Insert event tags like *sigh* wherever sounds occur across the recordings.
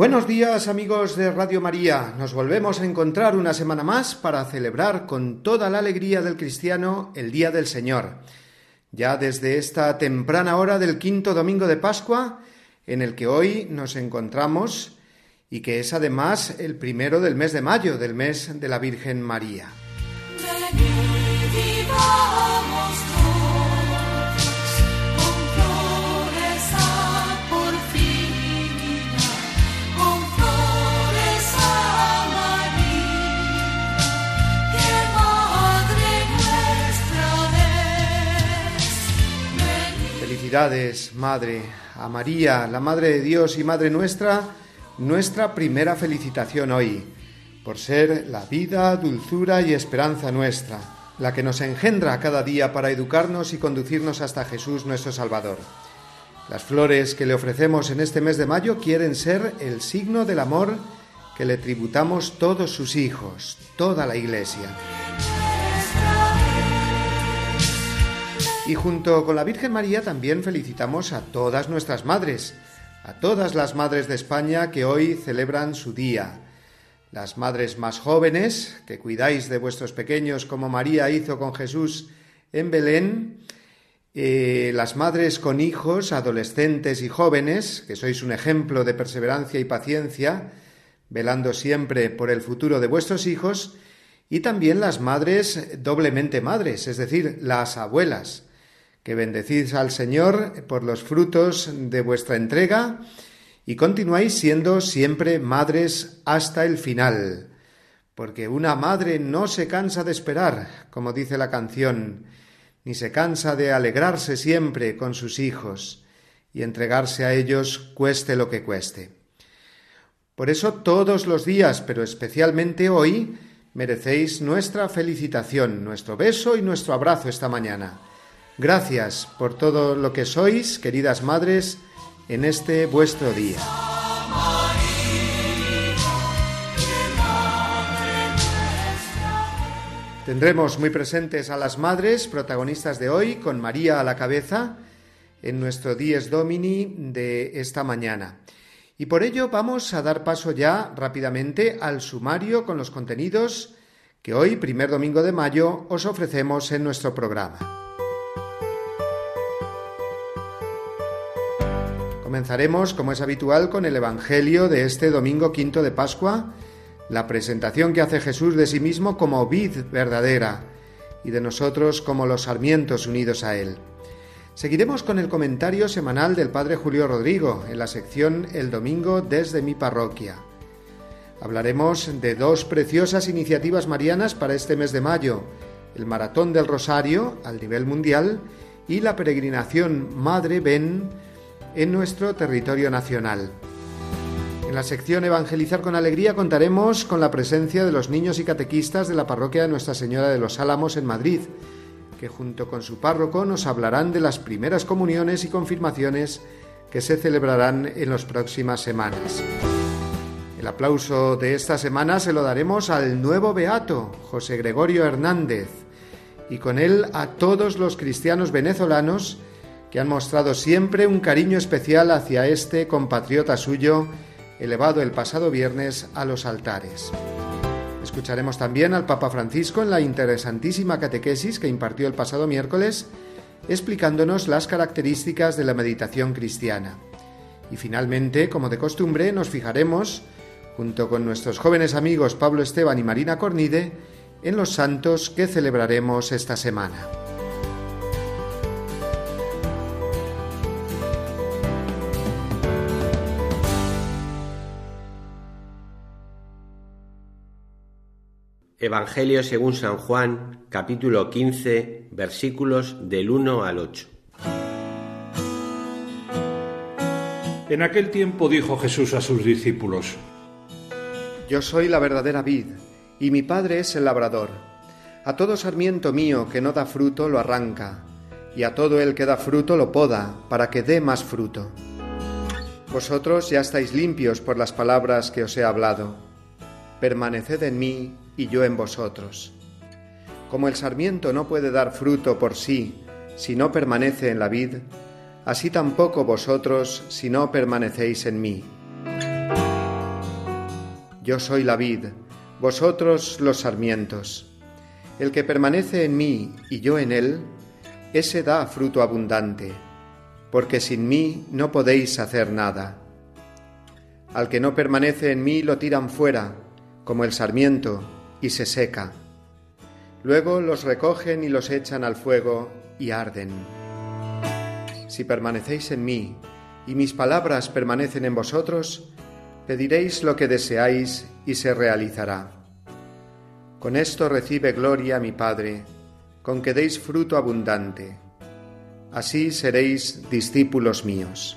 Buenos días amigos de Radio María. Nos volvemos a encontrar una semana más para celebrar con toda la alegría del cristiano el Día del Señor. Ya desde esta temprana hora del quinto domingo de Pascua, en el que hoy nos encontramos y que es además el primero del mes de mayo, del mes de la Virgen María. Felicidades, Madre, a María, la Madre de Dios y Madre nuestra, nuestra primera felicitación hoy, por ser la vida, dulzura y esperanza nuestra, la que nos engendra cada día para educarnos y conducirnos hasta Jesús nuestro Salvador. Las flores que le ofrecemos en este mes de mayo quieren ser el signo del amor que le tributamos todos sus hijos, toda la Iglesia. Y junto con la Virgen María también felicitamos a todas nuestras madres, a todas las madres de España que hoy celebran su día. Las madres más jóvenes, que cuidáis de vuestros pequeños como María hizo con Jesús en Belén, eh, las madres con hijos, adolescentes y jóvenes, que sois un ejemplo de perseverancia y paciencia, velando siempre por el futuro de vuestros hijos, y también las madres doblemente madres, es decir, las abuelas, que bendecís al Señor por los frutos de vuestra entrega y continuáis siendo siempre madres hasta el final, porque una madre no se cansa de esperar, como dice la canción, ni se cansa de alegrarse siempre con sus hijos y entregarse a ellos cueste lo que cueste. Por eso todos los días, pero especialmente hoy, merecéis nuestra felicitación, nuestro beso y nuestro abrazo esta mañana Gracias por todo lo que sois, queridas madres, en este vuestro día. Tendremos muy presentes a las madres protagonistas de hoy, con María a la cabeza, en nuestro Dies Domini de esta mañana. Y por ello vamos a dar paso ya rápidamente al sumario con los contenidos que hoy, primer domingo de mayo, os ofrecemos en nuestro programa. Comenzaremos, como es habitual, con el Evangelio de este domingo quinto de Pascua, la presentación que hace Jesús de sí mismo como vid verdadera y de nosotros como los sarmientos unidos a él. Seguiremos con el comentario semanal del Padre Julio Rodrigo en la sección El Domingo desde mi parroquia. Hablaremos de dos preciosas iniciativas marianas para este mes de mayo, el Maratón del Rosario al nivel mundial y la peregrinación Madre Ben en nuestro territorio nacional. En la sección Evangelizar con Alegría contaremos con la presencia de los niños y catequistas de la parroquia de Nuestra Señora de los Álamos en Madrid, que junto con su párroco nos hablarán de las primeras comuniones y confirmaciones que se celebrarán en las próximas semanas. El aplauso de esta semana se lo daremos al nuevo beato, José Gregorio Hernández, y con él a todos los cristianos venezolanos que han mostrado siempre un cariño especial hacia este compatriota suyo, elevado el pasado viernes a los altares. Escucharemos también al Papa Francisco en la interesantísima catequesis que impartió el pasado miércoles, explicándonos las características de la meditación cristiana. Y finalmente, como de costumbre, nos fijaremos, junto con nuestros jóvenes amigos Pablo Esteban y Marina Cornide, en los santos que celebraremos esta semana. Evangelio según San Juan, capítulo 15, versículos del 1 al 8. En aquel tiempo dijo Jesús a sus discípulos, Yo soy la verdadera vid, y mi Padre es el labrador. A todo sarmiento mío que no da fruto lo arranca, y a todo el que da fruto lo poda, para que dé más fruto. Vosotros ya estáis limpios por las palabras que os he hablado. Permaneced en mí y yo en vosotros. Como el sarmiento no puede dar fruto por sí si no permanece en la vid, así tampoco vosotros si no permanecéis en mí. Yo soy la vid, vosotros los sarmientos. El que permanece en mí y yo en él, ese da fruto abundante, porque sin mí no podéis hacer nada. Al que no permanece en mí lo tiran fuera, como el sarmiento, y se seca. Luego los recogen y los echan al fuego y arden. Si permanecéis en mí y mis palabras permanecen en vosotros, pediréis lo que deseáis y se realizará. Con esto recibe gloria mi Padre, con que deis fruto abundante. Así seréis discípulos míos.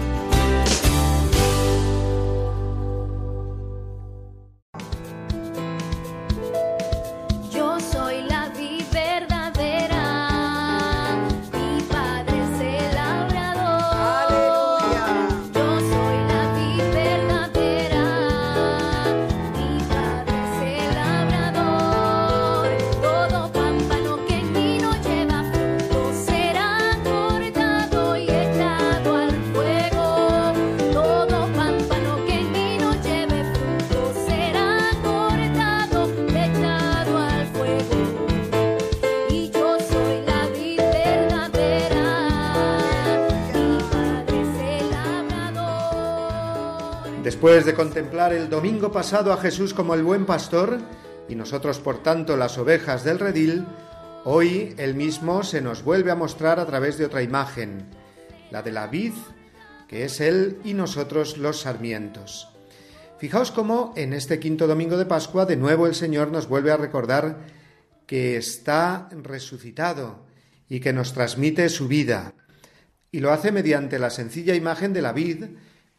Contemplar el domingo pasado a Jesús como el buen pastor, y nosotros por tanto las ovejas del redil, hoy el mismo se nos vuelve a mostrar a través de otra imagen, la de la vid, que es Él y nosotros los sarmientos. Fijaos cómo en este quinto domingo de Pascua de nuevo el Señor nos vuelve a recordar que está resucitado y que nos transmite su vida. Y lo hace mediante la sencilla imagen de la vid,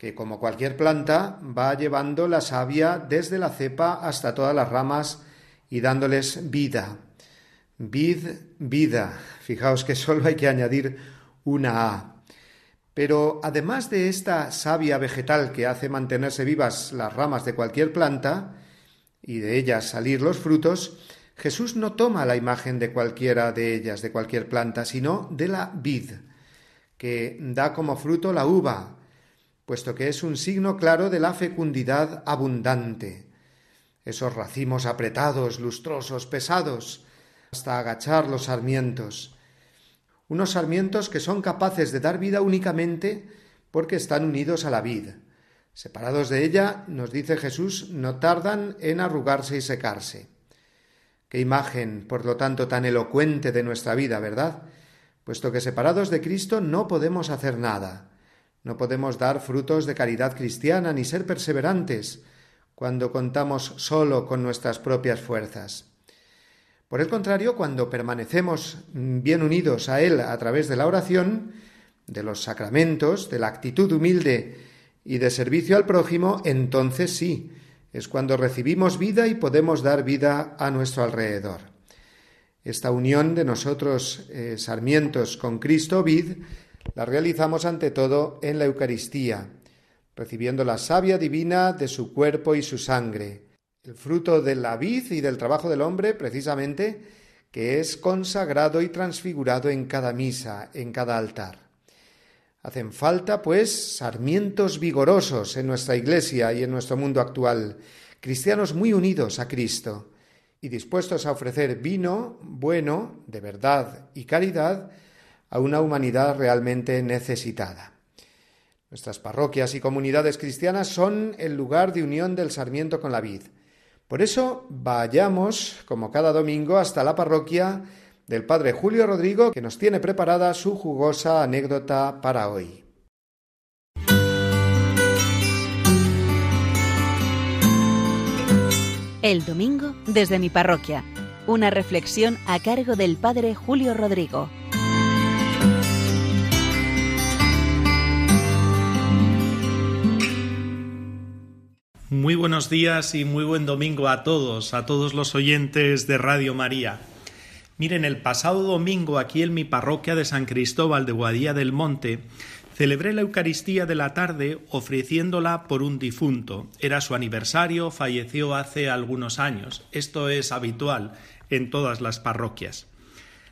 que como cualquier planta va llevando la savia desde la cepa hasta todas las ramas y dándoles vida. Vid, vida. Fijaos que solo hay que añadir una A. Pero además de esta savia vegetal que hace mantenerse vivas las ramas de cualquier planta y de ellas salir los frutos, Jesús no toma la imagen de cualquiera de ellas, de cualquier planta, sino de la vid, que da como fruto la uva, puesto que es un signo claro de la fecundidad abundante. Esos racimos apretados, lustrosos, pesados, hasta agachar los sarmientos. Unos sarmientos que son capaces de dar vida únicamente porque están unidos a la vid. Separados de ella, nos dice Jesús, no tardan en arrugarse y secarse. Qué imagen, por lo tanto, tan elocuente de nuestra vida, ¿verdad? Puesto que separados de Cristo no podemos hacer nada. No podemos dar frutos de caridad cristiana ni ser perseverantes cuando contamos solo con nuestras propias fuerzas. Por el contrario, cuando permanecemos bien unidos a Él a través de la oración, de los sacramentos, de la actitud humilde y de servicio al prójimo, entonces sí, es cuando recibimos vida y podemos dar vida a nuestro alrededor. Esta unión de nosotros, eh, sarmientos, con Cristo, vid, la realizamos ante todo en la Eucaristía, recibiendo la savia divina de su cuerpo y su sangre, el fruto de la vid y del trabajo del hombre, precisamente, que es consagrado y transfigurado en cada misa, en cada altar. Hacen falta, pues, sarmientos vigorosos en nuestra Iglesia y en nuestro mundo actual, cristianos muy unidos a Cristo y dispuestos a ofrecer vino bueno, de verdad y caridad, a una humanidad realmente necesitada. Nuestras parroquias y comunidades cristianas son el lugar de unión del sarmiento con la vid. Por eso vayamos, como cada domingo, hasta la parroquia del Padre Julio Rodrigo, que nos tiene preparada su jugosa anécdota para hoy. El domingo desde mi parroquia. Una reflexión a cargo del Padre Julio Rodrigo. Muy buenos días y muy buen domingo a todos, a todos los oyentes de Radio María. Miren, el pasado domingo aquí en mi parroquia de San Cristóbal de Guadía del Monte celebré la Eucaristía de la tarde ofreciéndola por un difunto. Era su aniversario, falleció hace algunos años. Esto es habitual en todas las parroquias.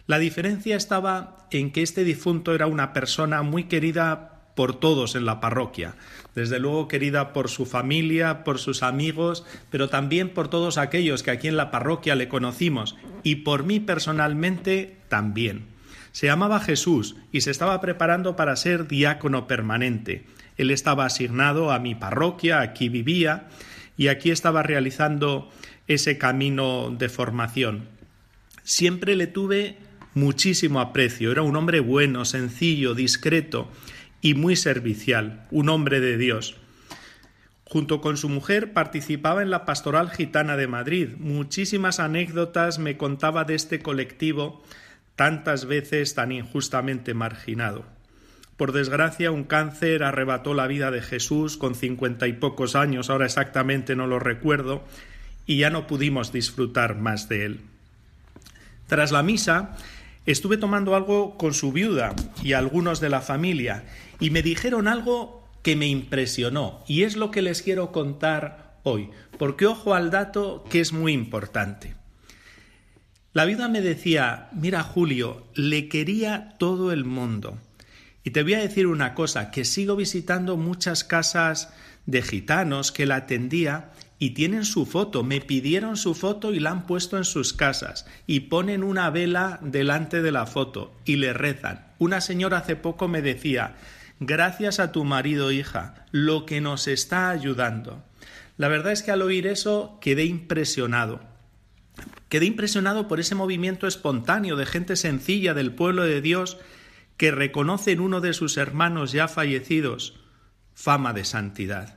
La diferencia estaba en que este difunto era una persona muy querida por todos en la parroquia, desde luego querida por su familia, por sus amigos, pero también por todos aquellos que aquí en la parroquia le conocimos y por mí personalmente también. Se llamaba Jesús y se estaba preparando para ser diácono permanente. Él estaba asignado a mi parroquia, aquí vivía y aquí estaba realizando ese camino de formación. Siempre le tuve muchísimo aprecio, era un hombre bueno, sencillo, discreto, y muy servicial, un hombre de Dios. Junto con su mujer participaba en la Pastoral Gitana de Madrid. Muchísimas anécdotas me contaba de este colectivo tantas veces tan injustamente marginado. Por desgracia, un cáncer arrebató la vida de Jesús con cincuenta y pocos años, ahora exactamente no lo recuerdo, y ya no pudimos disfrutar más de él. Tras la misa, estuve tomando algo con su viuda y algunos de la familia, y me dijeron algo que me impresionó y es lo que les quiero contar hoy, porque ojo al dato que es muy importante. La viuda me decía, mira Julio, le quería todo el mundo. Y te voy a decir una cosa, que sigo visitando muchas casas de gitanos que la atendía y tienen su foto, me pidieron su foto y la han puesto en sus casas y ponen una vela delante de la foto y le rezan. Una señora hace poco me decía, Gracias a tu marido, hija, lo que nos está ayudando. La verdad es que al oír eso quedé impresionado. Quedé impresionado por ese movimiento espontáneo de gente sencilla del pueblo de Dios que reconoce en uno de sus hermanos ya fallecidos fama de santidad.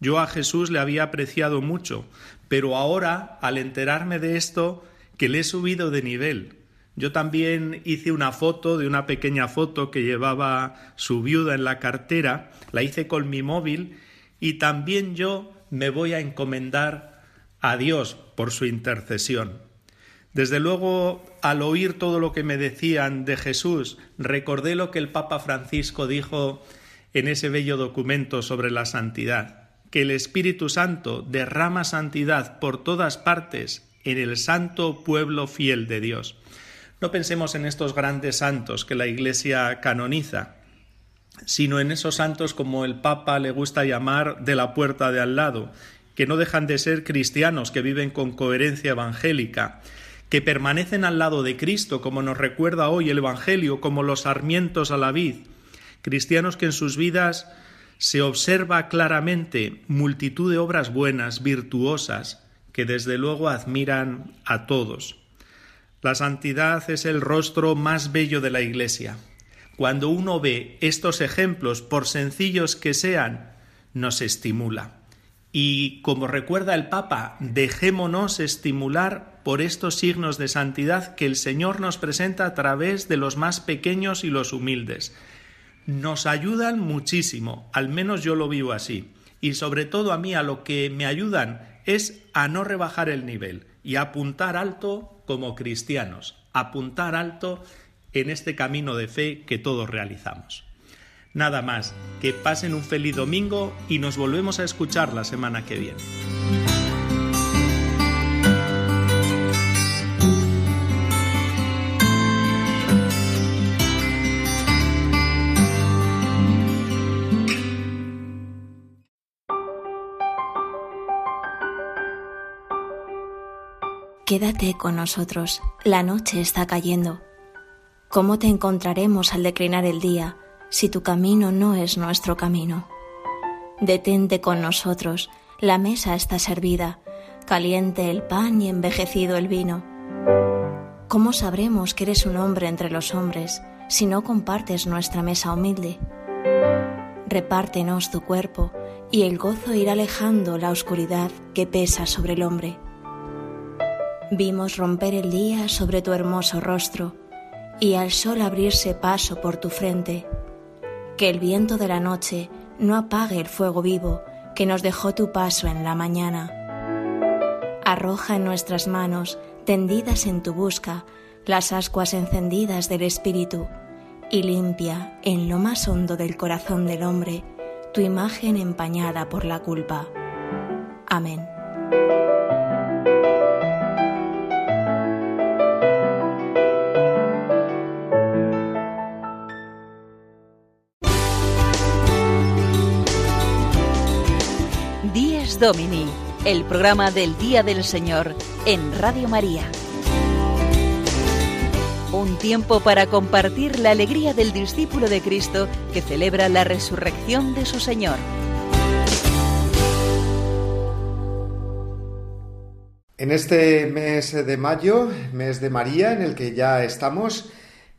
Yo a Jesús le había apreciado mucho, pero ahora, al enterarme de esto, que le he subido de nivel, yo también hice una foto de una pequeña foto que llevaba su viuda en la cartera, la hice con mi móvil y también yo me voy a encomendar a Dios por su intercesión. Desde luego, al oír todo lo que me decían de Jesús, recordé lo que el Papa Francisco dijo en ese bello documento sobre la santidad, que el Espíritu Santo derrama santidad por todas partes en el santo pueblo fiel de Dios. No pensemos en estos grandes santos que la Iglesia canoniza, sino en esos santos como el Papa le gusta llamar de la puerta de al lado, que no dejan de ser cristianos, que viven con coherencia evangélica, que permanecen al lado de Cristo, como nos recuerda hoy el Evangelio, como los sarmientos a la vid, cristianos que en sus vidas se observa claramente multitud de obras buenas, virtuosas, que desde luego admiran a todos. La santidad es el rostro más bello de la Iglesia. Cuando uno ve estos ejemplos, por sencillos que sean, nos estimula. Y como recuerda el Papa, dejémonos estimular por estos signos de santidad que el Señor nos presenta a través de los más pequeños y los humildes. Nos ayudan muchísimo, al menos yo lo vivo así. Y sobre todo a mí a lo que me ayudan es a no rebajar el nivel y a apuntar alto como cristianos, apuntar alto en este camino de fe que todos realizamos. Nada más, que pasen un feliz domingo y nos volvemos a escuchar la semana que viene. Quédate con nosotros, la noche está cayendo. ¿Cómo te encontraremos al declinar el día si tu camino no es nuestro camino. Detente con nosotros, la mesa está servida, caliente el pan y envejecido el vino. ¿Cómo sabremos que eres un hombre entre los hombres si no compartes nuestra mesa humilde? Repártenos tu cuerpo y el gozo irá alejando la oscuridad que pesa sobre el hombre. Vimos romper el día sobre tu hermoso rostro y al sol abrirse paso por tu frente. Que el viento de la noche no apague el fuego vivo que nos dejó tu paso en la mañana. Arroja en nuestras manos, tendidas en tu busca, las ascuas encendidas del Espíritu, y limpia en lo más hondo del corazón del hombre tu imagen empañada por la culpa. Amén. Domini, el programa del Día del Señor en Radio María. Un tiempo para compartir la alegría del discípulo de Cristo que celebra la resurrección de su Señor. En este mes de mayo, mes de María, en el que ya estamos,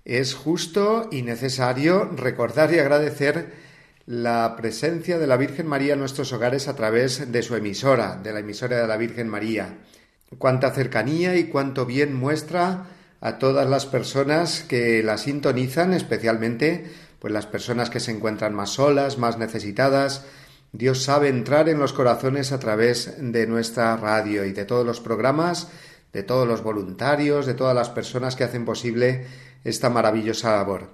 es justo y necesario recordar y agradecer la presencia de la Virgen María en nuestros hogares a través de su emisora, de la emisora de la Virgen María. Cuánta cercanía y cuánto bien muestra a todas las personas que la sintonizan, especialmente pues las personas que se encuentran más solas, más necesitadas. Dios sabe entrar en los corazones a través de nuestra radio y de todos los programas, de todos los voluntarios, de todas las personas que hacen posible esta maravillosa labor.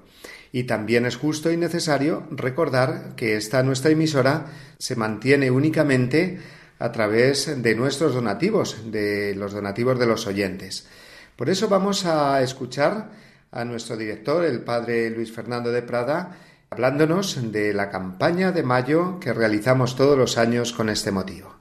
Y también es justo y necesario recordar que esta nuestra emisora se mantiene únicamente a través de nuestros donativos, de los donativos de los oyentes. Por eso vamos a escuchar a nuestro director, el padre Luis Fernando de Prada, hablándonos de la campaña de mayo que realizamos todos los años con este motivo.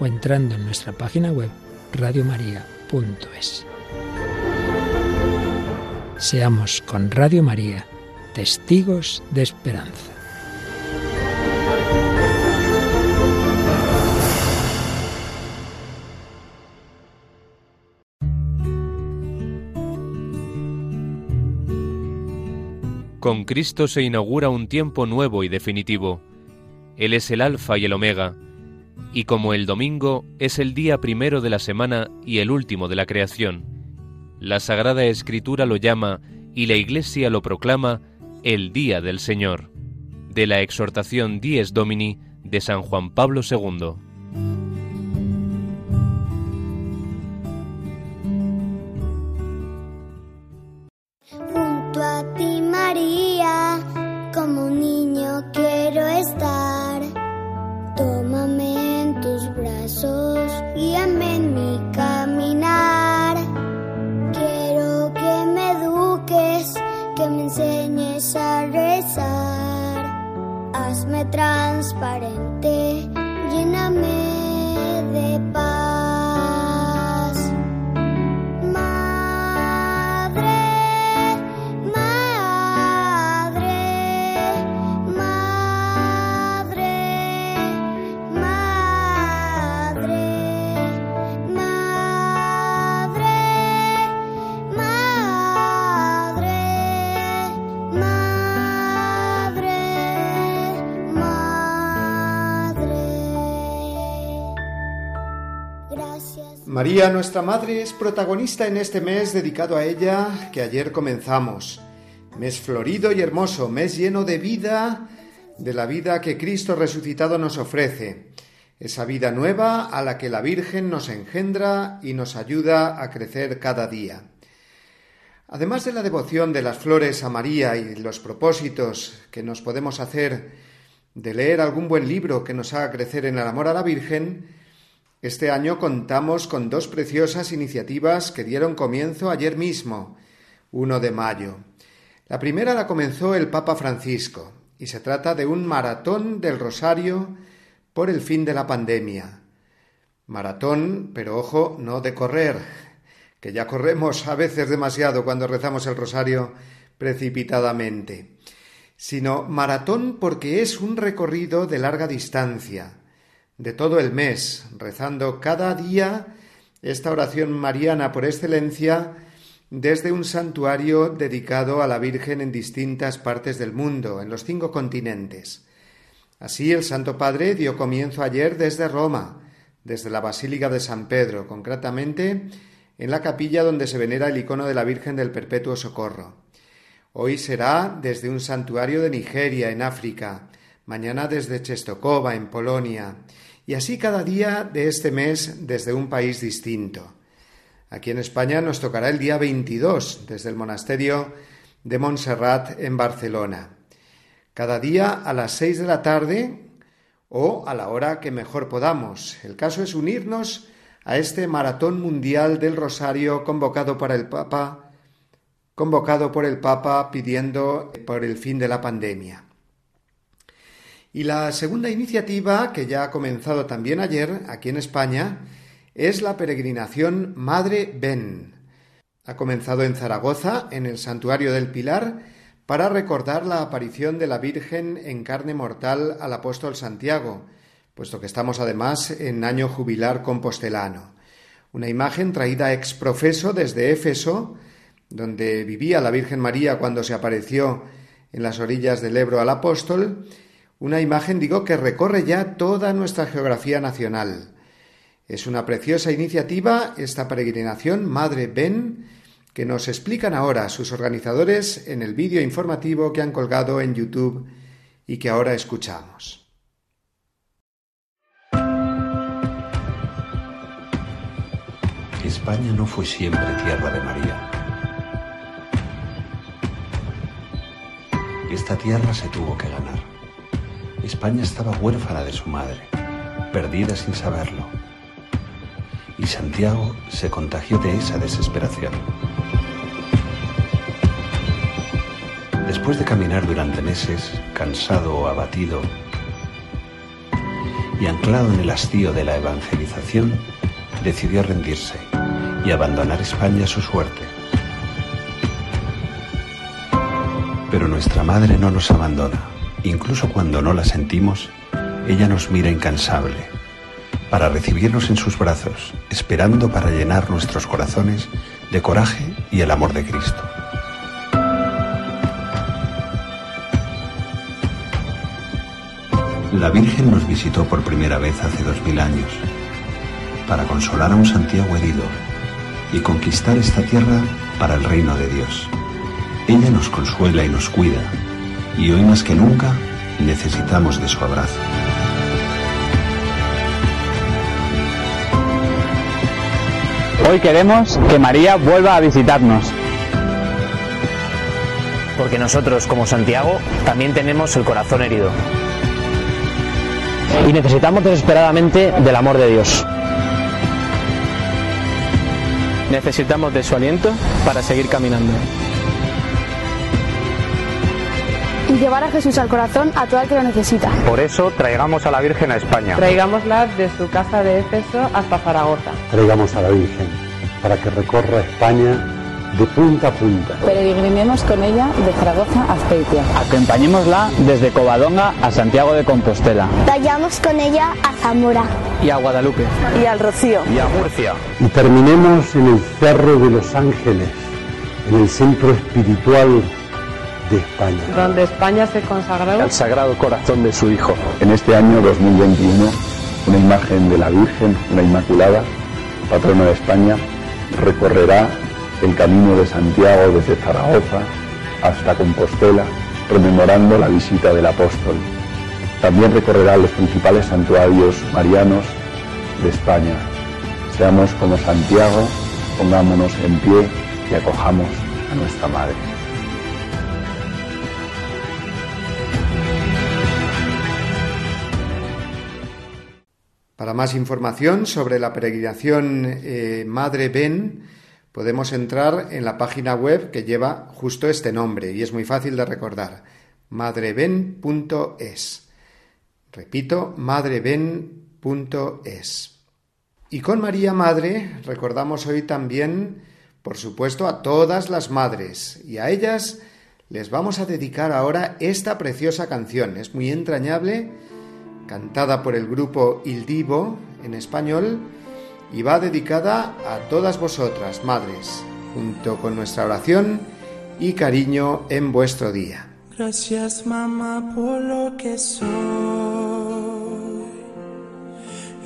o entrando en nuestra página web radiomaria.es. Seamos con Radio María testigos de esperanza. Con Cristo se inaugura un tiempo nuevo y definitivo. Él es el Alfa y el Omega, y como el domingo es el día primero de la semana y el último de la creación, la Sagrada Escritura lo llama y la Iglesia lo proclama el Día del Señor, de la exhortación Dies Domini de San Juan Pablo II. parents. María, nuestra Madre, es protagonista en este mes dedicado a ella que ayer comenzamos. Mes florido y hermoso, mes lleno de vida, de la vida que Cristo resucitado nos ofrece. Esa vida nueva a la que la Virgen nos engendra y nos ayuda a crecer cada día. Además de la devoción de las flores a María y los propósitos que nos podemos hacer de leer algún buen libro que nos haga crecer en el amor a la Virgen, este año contamos con dos preciosas iniciativas que dieron comienzo ayer mismo, 1 de mayo. La primera la comenzó el Papa Francisco y se trata de un maratón del Rosario por el fin de la pandemia. Maratón, pero ojo, no de correr, que ya corremos a veces demasiado cuando rezamos el Rosario precipitadamente, sino maratón porque es un recorrido de larga distancia de todo el mes, rezando cada día esta oración mariana por excelencia desde un santuario dedicado a la Virgen en distintas partes del mundo, en los cinco continentes. Así el Santo Padre dio comienzo ayer desde Roma, desde la Basílica de San Pedro, concretamente en la capilla donde se venera el icono de la Virgen del Perpetuo Socorro. Hoy será desde un santuario de Nigeria, en África, mañana desde Chestokova, en Polonia, y así cada día de este mes desde un país distinto. Aquí en España nos tocará el día 22 desde el monasterio de Montserrat en Barcelona. Cada día a las seis de la tarde o a la hora que mejor podamos. El caso es unirnos a este maratón mundial del Rosario convocado por el Papa, convocado por el Papa pidiendo por el fin de la pandemia. Y la segunda iniciativa, que ya ha comenzado también ayer aquí en España, es la peregrinación Madre Ben. Ha comenzado en Zaragoza, en el Santuario del Pilar, para recordar la aparición de la Virgen en carne mortal al apóstol Santiago, puesto que estamos además en año jubilar compostelano. Una imagen traída ex profeso desde Éfeso, donde vivía la Virgen María cuando se apareció en las orillas del Ebro al apóstol, una imagen, digo, que recorre ya toda nuestra geografía nacional. Es una preciosa iniciativa esta peregrinación Madre Ben que nos explican ahora sus organizadores en el vídeo informativo que han colgado en YouTube y que ahora escuchamos. España no fue siempre tierra de María. Esta tierra se tuvo que ganar. España estaba huérfana de su madre, perdida sin saberlo. Y Santiago se contagió de esa desesperación. Después de caminar durante meses, cansado o abatido, y anclado en el hastío de la evangelización, decidió rendirse y abandonar España a su suerte. Pero nuestra madre no nos abandona Incluso cuando no la sentimos, ella nos mira incansable, para recibirnos en sus brazos, esperando para llenar nuestros corazones de coraje y el amor de Cristo. La Virgen nos visitó por primera vez hace dos mil años, para consolar a un Santiago herido y conquistar esta tierra para el reino de Dios. Ella nos consuela y nos cuida, y hoy más que nunca necesitamos de su abrazo. Hoy queremos que María vuelva a visitarnos. Porque nosotros, como Santiago, también tenemos el corazón herido. Y necesitamos desesperadamente del amor de Dios. Necesitamos de su aliento para seguir caminando. Y llevar a Jesús al corazón a todo el que lo necesita. Por eso traigamos a la Virgen a España. Traigámosla de su casa de Éfeso hasta Zaragoza. Traigamos a la Virgen para que recorra España de punta a punta. Peregrinemos con ella de Zaragoza a Azpeitia. Acompañémosla desde Covadonga a Santiago de Compostela. Vayamos con ella a Zamora. Y a Guadalupe. Y al Rocío. Y a Murcia. Y terminemos en el Cerro de los Ángeles, en el centro espiritual de España. Donde España se consagró al Sagrado Corazón de su Hijo. En este año 2021, una imagen de la Virgen, una Inmaculada, patrona de España, recorrerá el camino de Santiago desde Zaragoza hasta Compostela, rememorando la visita del apóstol. También recorrerá los principales santuarios marianos de España. Seamos como Santiago, pongámonos en pie y acojamos a nuestra Madre. Para más información sobre la peregrinación eh, Madre Ben, podemos entrar en la página web que lleva justo este nombre y es muy fácil de recordar, madreben.es. Repito, madreben.es. Y con María Madre recordamos hoy también, por supuesto, a todas las madres y a ellas les vamos a dedicar ahora esta preciosa canción. Es muy entrañable cantada por el grupo Il Divo en español y va dedicada a todas vosotras, madres, junto con nuestra oración y cariño en vuestro día. Gracias mamá por lo que soy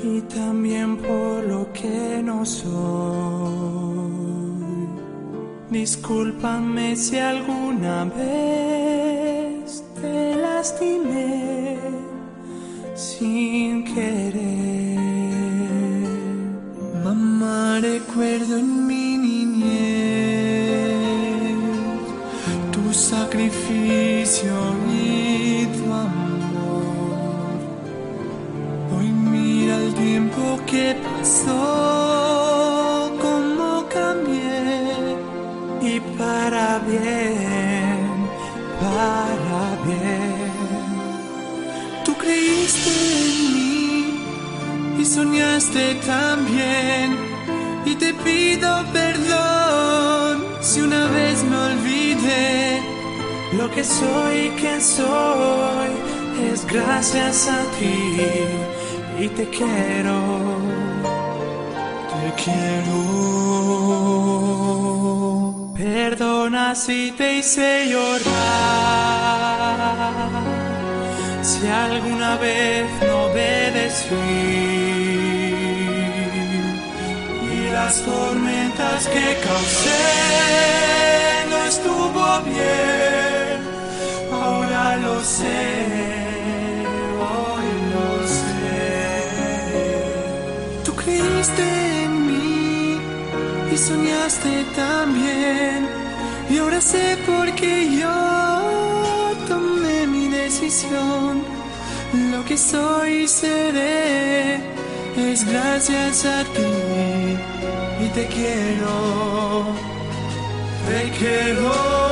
y también por lo que no soy. Discúlpame si alguna vez te lastimé sin querer. Mamá, recuerdo en mi niñez tu sacrificio y tu amor. Hoy mira el tiempo que pasó, cómo cambié y para bien, creíste en mí y soñaste también. Y te pido perdón si una vez me olvidé. Lo que soy y quién soy es gracias a ti. Y te quiero, te quiero. Perdona si te hice llorar si alguna vez no obedecí y las tormentas que causé no estuvo bien, ahora lo sé, hoy lo sé. Tú creíste en mí y soñaste también y ahora sé por qué yo Lo que soy y seré es gracias a ti y te quiero, te quiero.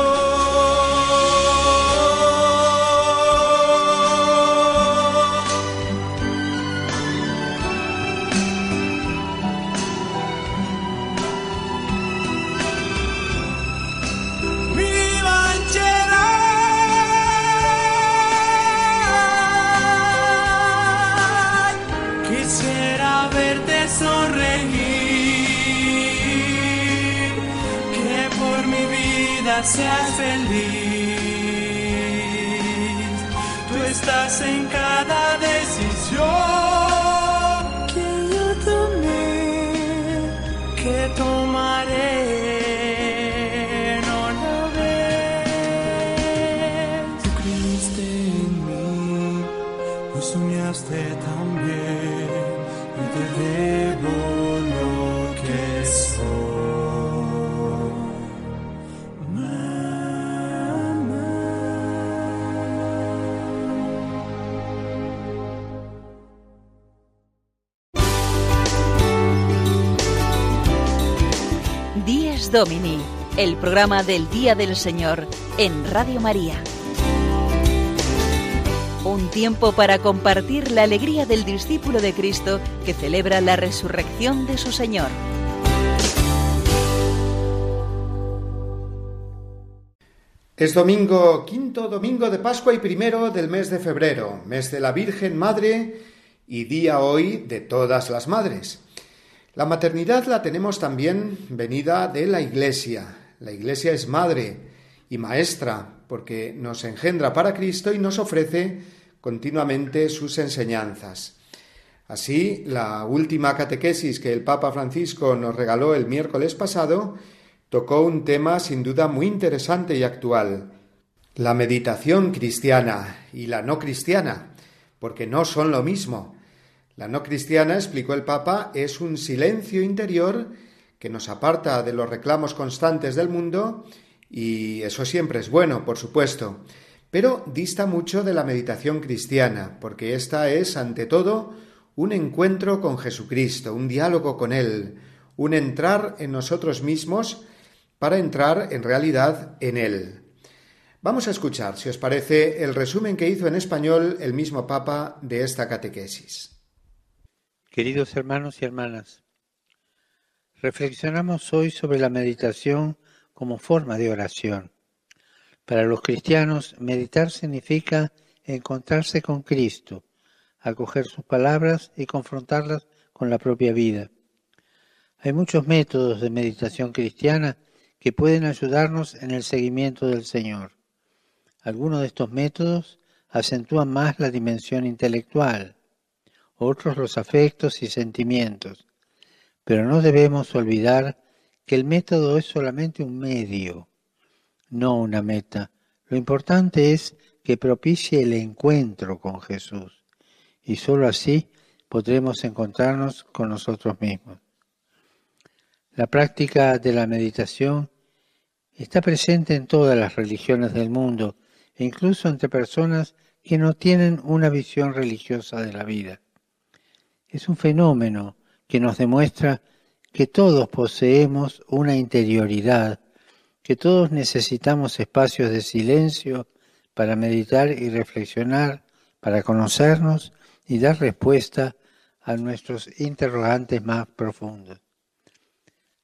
Cada decisión que yo tomé, que tomaré. No lo ves. Tú creíste en mí y soñaste también y te debo Domini, el programa del Día del Señor en Radio María. Un tiempo para compartir la alegría del discípulo de Cristo que celebra la resurrección de su Señor. Es domingo, quinto domingo de Pascua y primero del mes de febrero, mes de la Virgen Madre y día hoy de todas las madres. La maternidad la tenemos también venida de la Iglesia. La Iglesia es madre y maestra porque nos engendra para Cristo y nos ofrece continuamente sus enseñanzas. Así, la última catequesis que el Papa Francisco nos regaló el miércoles pasado tocó un tema sin duda muy interesante y actual, la meditación cristiana y la no cristiana, porque no son lo mismo. La no cristiana, explicó el Papa, es un silencio interior que nos aparta de los reclamos constantes del mundo y eso siempre es bueno, por supuesto, pero dista mucho de la meditación cristiana, porque esta es, ante todo, un encuentro con Jesucristo, un diálogo con Él, un entrar en nosotros mismos para entrar en realidad en Él. Vamos a escuchar, si os parece, el resumen que hizo en español el mismo Papa de esta catequesis. Queridos hermanos y hermanas, reflexionamos hoy sobre la meditación como forma de oración. Para los cristianos, meditar significa encontrarse con Cristo, acoger sus palabras y confrontarlas con la propia vida. Hay muchos métodos de meditación cristiana que pueden ayudarnos en el seguimiento del Señor. Algunos de estos métodos acentúan más la dimensión intelectual, otros los afectos y sentimientos, pero no debemos olvidar que el método es solamente un medio, no una meta. Lo importante es que propicie el encuentro con Jesús y sólo así podremos encontrarnos con nosotros mismos. La práctica de la meditación está presente en todas las religiones del mundo e incluso entre personas que no tienen una visión religiosa de la vida. Es un fenómeno que nos demuestra que todos poseemos una interioridad, que todos necesitamos espacios de silencio para meditar y reflexionar, para conocernos y dar respuesta a nuestros interrogantes más profundos.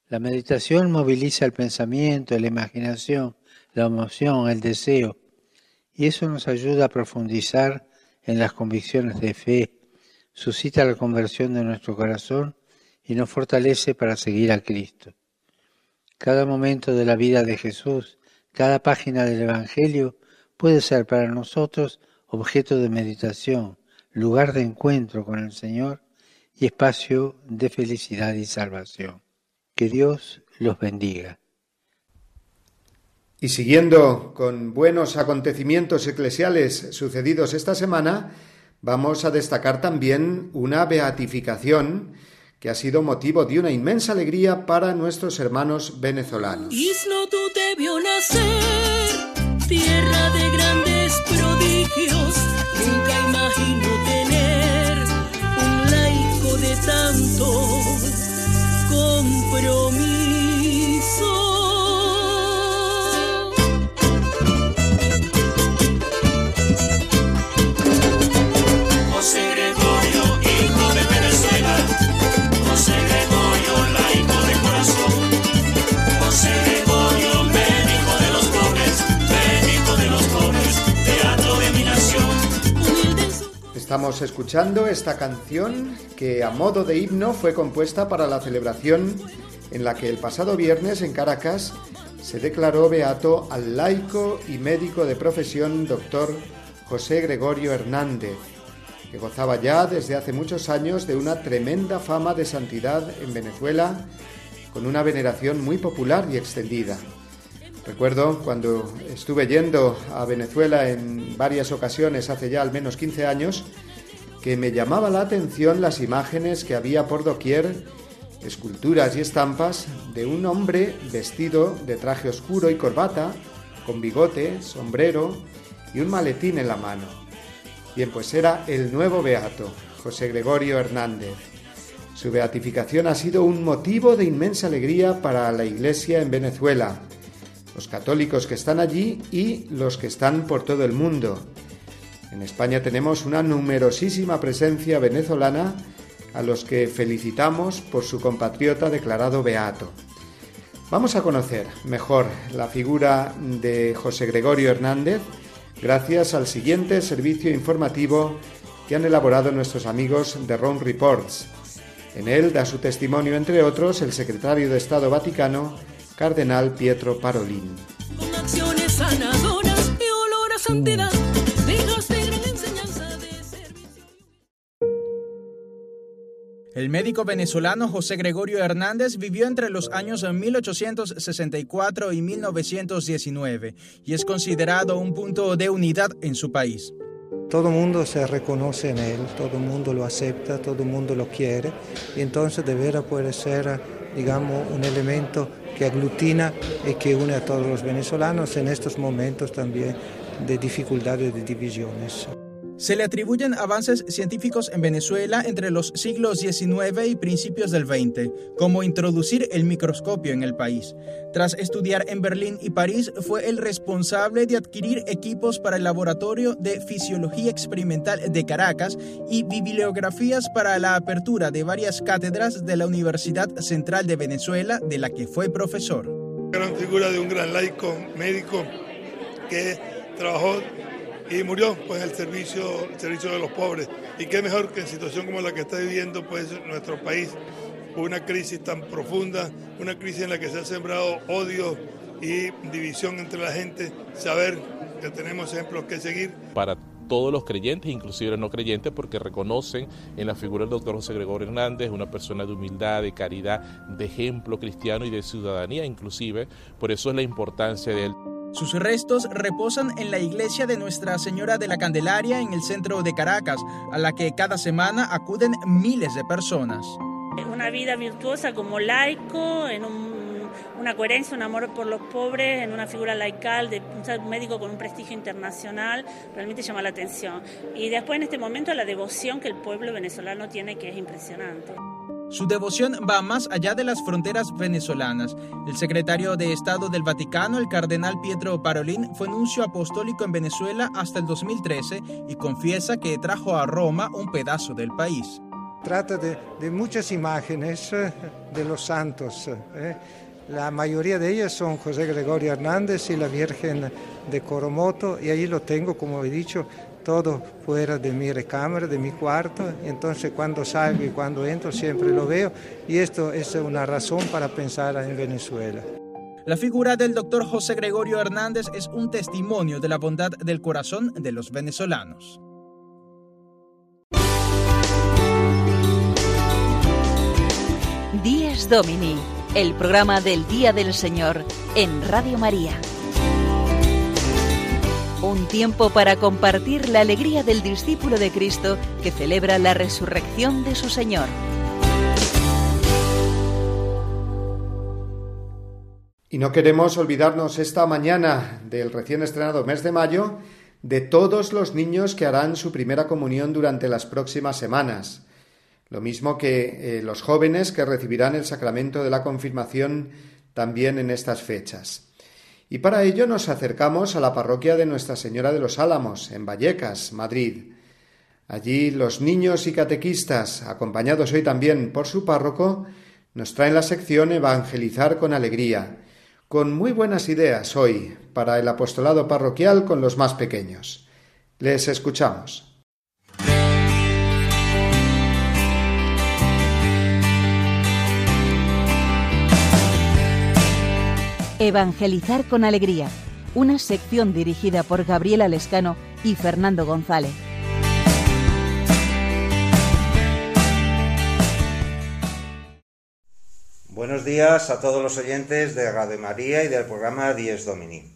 La meditación moviliza el pensamiento, la imaginación, la emoción, el deseo, y eso nos ayuda a profundizar en las convicciones de fe, suscita la conversión de nuestro corazón y nos fortalece para seguir a Cristo. Cada momento de la vida de Jesús, cada página del Evangelio puede ser para nosotros objeto de meditación, lugar de encuentro con el Señor y espacio de felicidad y salvación. Que Dios los bendiga. Y siguiendo con buenos acontecimientos eclesiales sucedidos esta semana, vamos a destacar también una beatificación que ha sido motivo de una inmensa alegría para nuestros hermanos venezolanos. tierra de grandes prodigios, nunca imagino tener un laico de tanto compromiso. Estamos escuchando esta canción que a modo de himno fue compuesta para la celebración en la que el pasado viernes en Caracas se declaró beato al laico y médico de profesión doctor José Gregorio Hernández, que gozaba ya desde hace muchos años de una tremenda fama de santidad en Venezuela, con una veneración muy popular y extendida. Recuerdo cuando estuve yendo a Venezuela en varias ocasiones hace ya al menos 15 años que me llamaba la atención las imágenes que había por doquier, esculturas y estampas de un hombre vestido de traje oscuro y corbata, con bigote, sombrero y un maletín en la mano. Bien, pues era el nuevo beato, José Gregorio Hernández. Su beatificación ha sido un motivo de inmensa alegría para la Iglesia en Venezuela los católicos que están allí y los que están por todo el mundo. En España tenemos una numerosísima presencia venezolana a los que felicitamos por su compatriota declarado beato. Vamos a conocer mejor la figura de José Gregorio Hernández gracias al siguiente servicio informativo que han elaborado nuestros amigos de Ron Reports. En él da su testimonio, entre otros, el secretario de Estado Vaticano, Cardenal Pietro Parolin. El médico venezolano José Gregorio Hernández vivió entre los años 1864 y 1919 y es considerado un punto de unidad en su país. Todo el mundo se reconoce en él, todo el mundo lo acepta, todo el mundo lo quiere y entonces de veras puede ser, digamos, un elemento que aglutina y que une a todos los venezolanos en estos momentos también de dificultades, de divisiones. Se le atribuyen avances científicos en Venezuela entre los siglos XIX y principios del XX, como introducir el microscopio en el país. Tras estudiar en Berlín y París, fue el responsable de adquirir equipos para el Laboratorio de Fisiología Experimental de Caracas y bibliografías para la apertura de varias cátedras de la Universidad Central de Venezuela, de la que fue profesor. Gran figura de un gran laico médico que trabajó y murió pues el servicio, el servicio de los pobres. Y qué mejor que en situación como la que está viviendo pues nuestro país, una crisis tan profunda, una crisis en la que se ha sembrado odio y división entre la gente, saber que tenemos ejemplos que seguir. Para todos los creyentes, inclusive los no creyentes, porque reconocen en la figura del doctor José Gregorio Hernández una persona de humildad, de caridad, de ejemplo cristiano y de ciudadanía inclusive. Por eso es la importancia de él. Sus restos reposan en la iglesia de Nuestra Señora de la Candelaria en el centro de Caracas, a la que cada semana acuden miles de personas. Una vida virtuosa como laico, en una coherencia, un amor por los pobres, en una figura laical de un médico con un prestigio internacional, realmente llama la atención. Y después en este momento la devoción que el pueblo venezolano tiene, que es impresionante. Su devoción va más allá de las fronteras venezolanas. El secretario de Estado del Vaticano, el cardenal Pietro Parolin, fue nuncio apostólico en Venezuela hasta el 2013 y confiesa que trajo a Roma un pedazo del país. Trata de, muchas imágenes eh, de los santos. Eh. La mayoría de ellas son José Gregorio Hernández y la Virgen de Coromoto, y ahí lo tengo, como he dicho, todo fuera de mi recámara, de mi cuarto, entonces cuando salgo y cuando entro siempre lo veo, y esto es una razón para pensar en Venezuela. La figura del doctor José Gregorio Hernández es un testimonio de la bondad del corazón de los venezolanos. Díez Domini, el programa del Día del Señor en Radio María. Un tiempo para compartir la alegría del discípulo de Cristo que celebra la resurrección de su Señor. Y no queremos olvidarnos esta mañana del recién estrenado mes de mayo de todos los niños que harán su primera comunión durante las próximas semanas, lo mismo que eh, los jóvenes que recibirán el sacramento de la confirmación también en estas fechas. Y para ello nos acercamos a la parroquia de Nuestra Señora de los Álamos, en Vallecas, Madrid. Allí los niños y catequistas, acompañados hoy también por su párroco, nos traen la sección Evangelizar con Alegría, con muy buenas ideas hoy para el apostolado parroquial con los más pequeños. Les escuchamos. Evangelizar con Alegría, una sección dirigida por Gabriela Lescano y Fernando González. Buenos días a todos los oyentes de Radio María y del programa Dies Domini.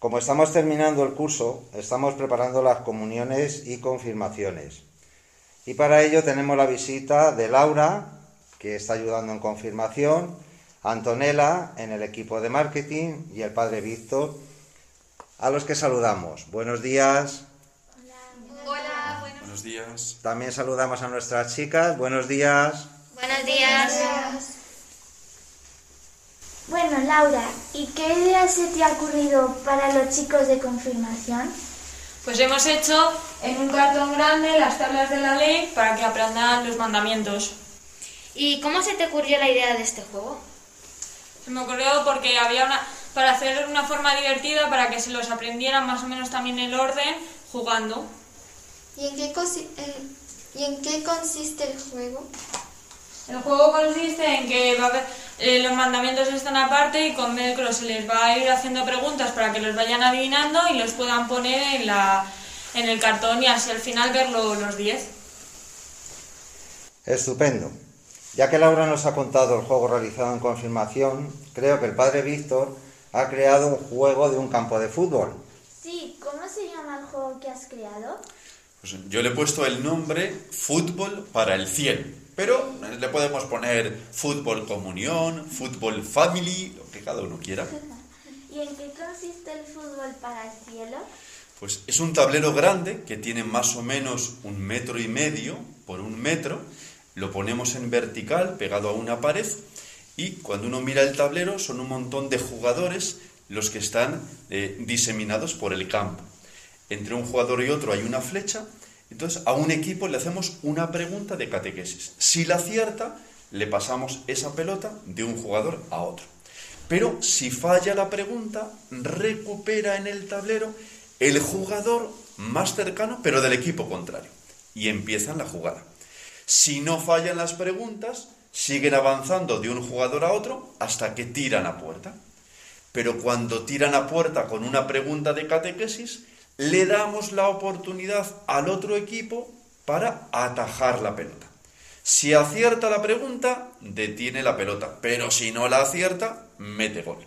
Como estamos terminando el curso, estamos preparando las comuniones y confirmaciones. Y para ello tenemos la visita de Laura, que está ayudando en confirmación, Antonella en el equipo de marketing y el padre Víctor, a los que saludamos. Buenos días. Hola. Buenos días. También saludamos a nuestras chicas. Buenos días. Buenos días. Bueno, Laura, ¿y qué idea se te ha ocurrido para los chicos de confirmación? Pues hemos hecho en un cartón grande las tablas de la ley para que aprendan los mandamientos. ¿Y cómo se te ocurrió la idea de este juego? Se me ocurrió porque había una para hacer una forma divertida para que se los aprendieran más o menos también el orden jugando. ¿Y en qué, eh, ¿y en qué consiste el juego? El juego consiste en que va a eh, los mandamientos están aparte y con Velcro se les va a ir haciendo preguntas para que los vayan adivinando y los puedan poner en, la, en el cartón y así al final ver los 10. Estupendo. Ya que Laura nos ha contado el juego realizado en confirmación, creo que el padre Víctor ha creado un juego de un campo de fútbol. Sí, ¿cómo se llama el juego que has creado? Pues yo le he puesto el nombre Fútbol para el cielo. Pero le podemos poner fútbol comunión, fútbol family, lo que cada uno quiera. *laughs* ¿Y en qué consiste el fútbol para el cielo? Pues es un tablero grande que tiene más o menos un metro y medio por un metro. Lo ponemos en vertical, pegado a una pared, y cuando uno mira el tablero son un montón de jugadores los que están eh, diseminados por el campo. Entre un jugador y otro hay una flecha entonces, a un equipo le hacemos una pregunta de catequesis. Si la acierta, le pasamos esa pelota de un jugador a otro. Pero si falla la pregunta, recupera en el tablero el jugador más cercano, pero del equipo contrario. Y empiezan la jugada. Si no fallan las preguntas, siguen avanzando de un jugador a otro hasta que tiran a puerta. Pero cuando tiran a puerta con una pregunta de catequesis, le damos la oportunidad al otro equipo para atajar la pelota. Si acierta la pregunta, detiene la pelota, pero si no la acierta, mete gol.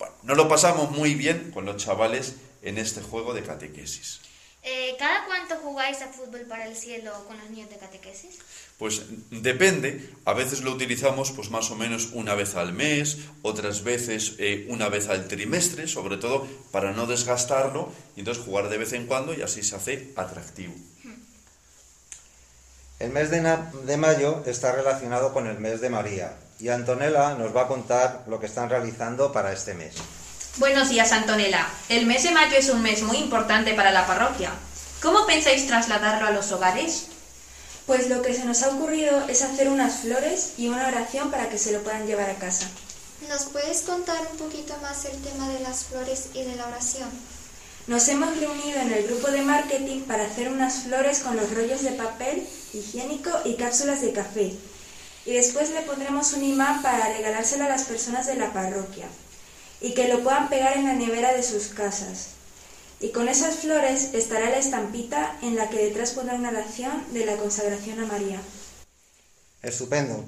Bueno, nos lo pasamos muy bien con los chavales en este juego de catequesis. Eh, ¿Cada cuánto jugáis a fútbol para el cielo con los niños de catequesis? Pues depende, a veces lo utilizamos pues más o menos una vez al mes, otras veces eh, una vez al trimestre, sobre todo para no desgastarlo y entonces jugar de vez en cuando y así se hace atractivo. El mes de, de mayo está relacionado con el mes de María y Antonella nos va a contar lo que están realizando para este mes. Buenos días, Antonella. El mes de mayo es un mes muy importante para la parroquia. ¿Cómo pensáis trasladarlo a los hogares? Pues lo que se nos ha ocurrido es hacer unas flores y una oración para que se lo puedan llevar a casa. ¿Nos puedes contar un poquito más el tema de las flores y de la oración? Nos hemos reunido en el grupo de marketing para hacer unas flores con los rollos de papel higiénico y cápsulas de café. Y después le pondremos un imán para regalárselo a las personas de la parroquia y que lo puedan pegar en la nevera de sus casas. Y con esas flores estará la estampita en la que detrás pondrá una oración de la consagración a María. Estupendo.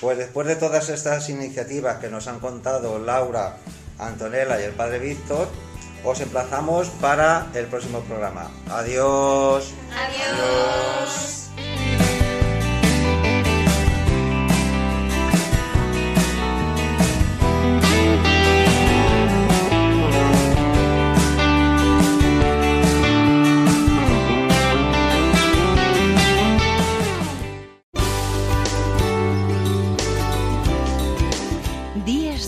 Pues después de todas estas iniciativas que nos han contado Laura, Antonella y el Padre Víctor, os emplazamos para el próximo programa. Adiós. Adiós.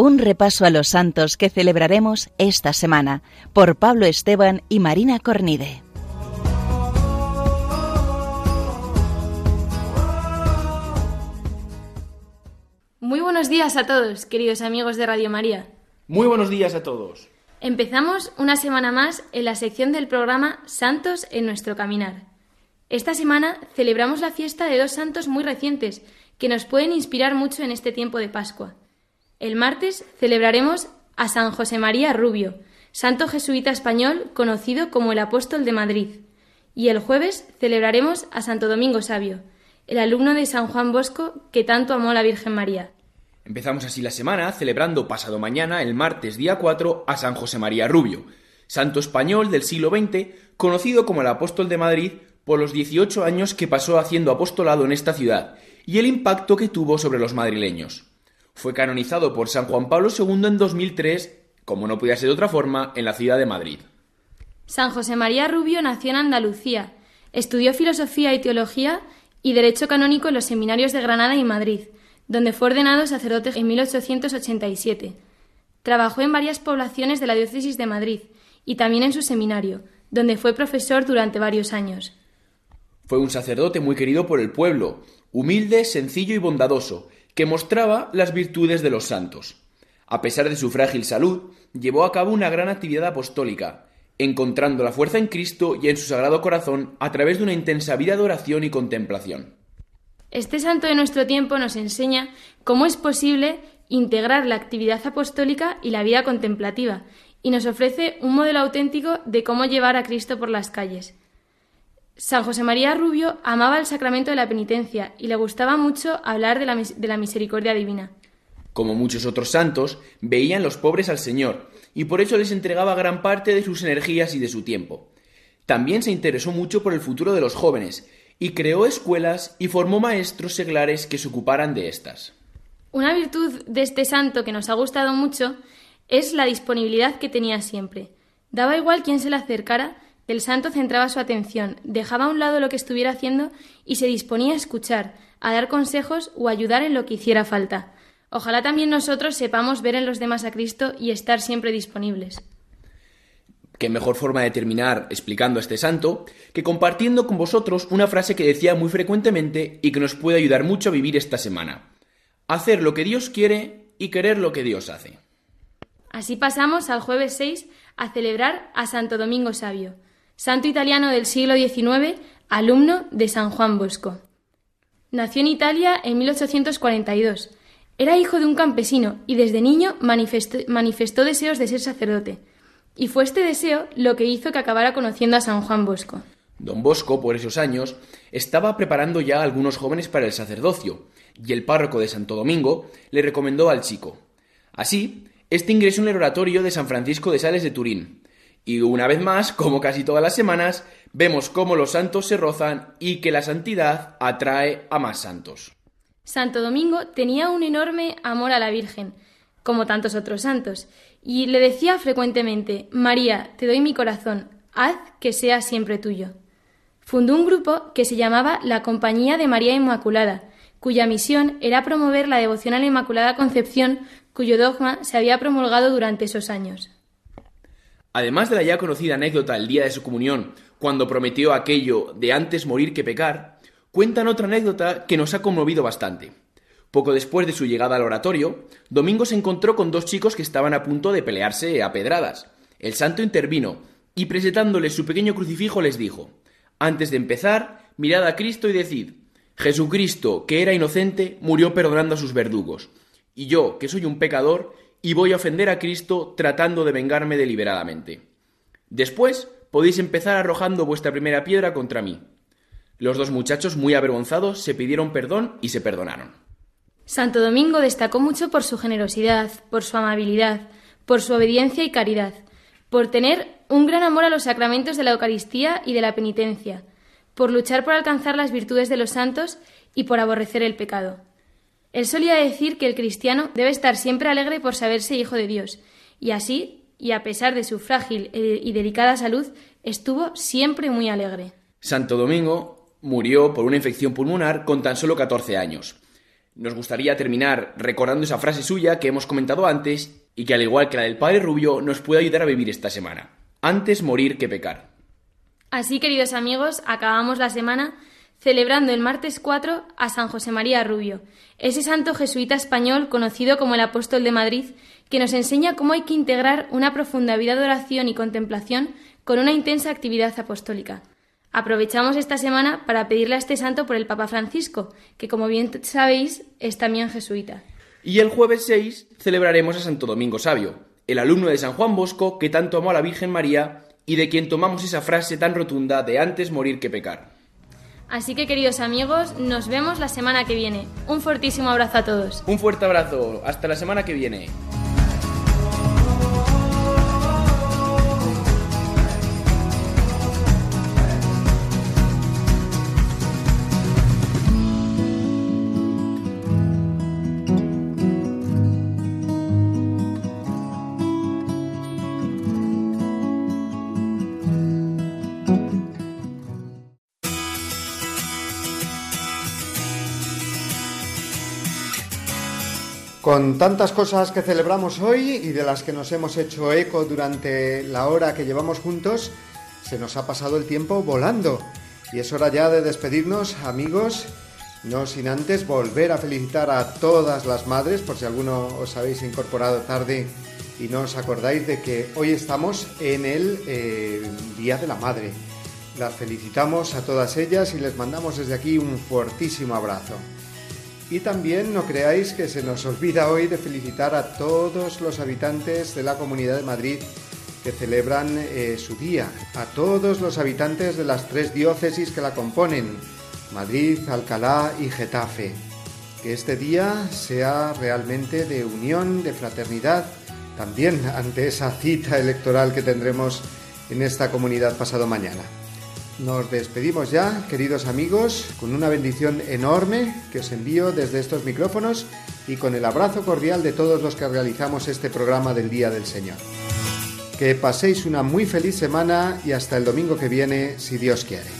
un repaso a los santos que celebraremos esta semana por Pablo Esteban y Marina Cornide. Muy buenos días a todos, queridos amigos de Radio María. Muy buenos días a todos. Empezamos una semana más en la sección del programa Santos en nuestro caminar. Esta semana celebramos la fiesta de dos santos muy recientes que nos pueden inspirar mucho en este tiempo de Pascua. El martes celebraremos a San José María Rubio, santo jesuita español conocido como el Apóstol de Madrid. Y el jueves celebraremos a Santo Domingo Sabio, el alumno de San Juan Bosco que tanto amó a la Virgen María. Empezamos así la semana celebrando pasado mañana, el martes día 4, a San José María Rubio, santo español del siglo XX, conocido como el Apóstol de Madrid por los 18 años que pasó haciendo apostolado en esta ciudad y el impacto que tuvo sobre los madrileños. Fue canonizado por San Juan Pablo II en 2003, como no podía ser de otra forma, en la ciudad de Madrid. San José María Rubio nació en Andalucía, estudió filosofía y teología y derecho canónico en los seminarios de Granada y Madrid, donde fue ordenado sacerdote en 1887. Trabajó en varias poblaciones de la diócesis de Madrid y también en su seminario, donde fue profesor durante varios años. Fue un sacerdote muy querido por el pueblo, humilde, sencillo y bondadoso, que mostraba las virtudes de los santos. A pesar de su frágil salud, llevó a cabo una gran actividad apostólica, encontrando la fuerza en Cristo y en su sagrado corazón a través de una intensa vida de oración y contemplación. Este santo de nuestro tiempo nos enseña cómo es posible integrar la actividad apostólica y la vida contemplativa, y nos ofrece un modelo auténtico de cómo llevar a Cristo por las calles. San José María Rubio amaba el sacramento de la penitencia y le gustaba mucho hablar de la, de la misericordia divina. Como muchos otros santos, veían los pobres al Señor, y por eso les entregaba gran parte de sus energías y de su tiempo. También se interesó mucho por el futuro de los jóvenes, y creó escuelas y formó maestros seglares que se ocuparan de estas. Una virtud de este santo que nos ha gustado mucho es la disponibilidad que tenía siempre. Daba igual quién se le acercara, el santo centraba su atención, dejaba a un lado lo que estuviera haciendo y se disponía a escuchar, a dar consejos o ayudar en lo que hiciera falta. Ojalá también nosotros sepamos ver en los demás a Cristo y estar siempre disponibles. Qué mejor forma de terminar explicando a este santo que compartiendo con vosotros una frase que decía muy frecuentemente y que nos puede ayudar mucho a vivir esta semana. Hacer lo que Dios quiere y querer lo que Dios hace. Así pasamos al jueves 6 a celebrar a Santo Domingo Sabio, santo italiano del siglo XIX, alumno de San Juan Bosco. Nació en Italia en 1842. Era hijo de un campesino y desde niño manifestó, deseos de ser sacerdote. Y fue este deseo lo que hizo que acabara conociendo a San Juan Bosco. Don Bosco, por esos años, estaba preparando ya a algunos jóvenes para el sacerdocio, y el párroco de Santo Domingo le recomendó al chico. Así, este ingresó en el oratorio de San Francisco de Sales de Turín, y una vez más, como casi todas las semanas, vemos cómo los santos se rozan y que la santidad atrae a más santos. Santo Domingo tenía un enorme amor a la Virgen, como tantos otros santos, y le decía frecuentemente María, te doy mi corazón, haz que sea siempre tuyo. Fundó un grupo que se llamaba la Compañía de María Inmaculada, cuya misión era promover la devoción a la Inmaculada Concepción, cuyo dogma se había promulgado durante esos años. Además de la ya conocida anécdota del día de su comunión, cuando prometió aquello de antes morir que pecar, cuentan otra anécdota que nos ha conmovido bastante. Poco después de su llegada al oratorio, Domingo se encontró con dos chicos que estaban a punto de pelearse a pedradas. El santo intervino y presentándoles su pequeño crucifijo les dijo, Antes de empezar, mirad a Cristo y decid, Jesucristo, que era inocente, murió perdonando a sus verdugos. Y yo, que soy un pecador, y voy a ofender a Cristo tratando de vengarme deliberadamente. Después podéis empezar arrojando vuestra primera piedra contra mí. Los dos muchachos, muy avergonzados, se pidieron perdón y se perdonaron. Santo Domingo destacó mucho por su generosidad, por su amabilidad, por su obediencia y caridad, por tener un gran amor a los sacramentos de la Eucaristía y de la penitencia, por luchar por alcanzar las virtudes de los santos y por aborrecer el pecado. Él solía decir que el cristiano debe estar siempre alegre por saberse hijo de Dios, y así, y a pesar de su frágil eh, y delicada salud, estuvo siempre muy alegre. Santo Domingo murió por una infección pulmonar con tan solo 14 años. Nos gustaría terminar recordando esa frase suya que hemos comentado antes y que al igual que la del Padre Rubio nos puede ayudar a vivir esta semana. Antes morir que pecar. Así, queridos amigos, acabamos la semana celebrando el martes 4 a San José María Rubio, ese santo jesuita español conocido como el Apóstol de Madrid, que nos enseña cómo hay que integrar una profunda vida de oración y contemplación con una intensa actividad apostólica. Aprovechamos esta semana para pedirle a este santo por el Papa Francisco, que como bien sabéis es también jesuita. Y el jueves 6 celebraremos a Santo Domingo Sabio, el alumno de San Juan Bosco que tanto amó a la Virgen María y de quien tomamos esa frase tan rotunda de antes morir que pecar. Así que queridos amigos, nos vemos la semana que viene. Un fortísimo abrazo a todos. Un fuerte abrazo. Hasta la semana que viene. Con tantas cosas que celebramos hoy y de las que nos hemos hecho eco durante la hora que llevamos juntos, se nos ha pasado el tiempo volando. Y es hora ya de despedirnos, amigos, No sin antes volver a felicitar a todas las madres, por si alguno os habéis incorporado tarde y no os acordáis de que hoy estamos en el eh, Día de la Madre. Las felicitamos a todas ellas y les mandamos desde aquí un fuertísimo abrazo. Y también no creáis que se nos olvida hoy de felicitar a todos los habitantes de la Comunidad de Madrid que celebran eh, su día, a todos los habitantes de las tres diócesis que la componen, Madrid, Alcalá y Getafe. Que este día sea realmente de unión, de fraternidad, también ante esa cita electoral que tendremos en esta comunidad pasado mañana. Nos despedimos ya, queridos amigos, con una bendición enorme que os envío desde estos micrófonos y con el abrazo cordial de todos los que realizamos este programa del Día del Señor. Que paséis una muy feliz semana y hasta el domingo que viene, si Dios quiere.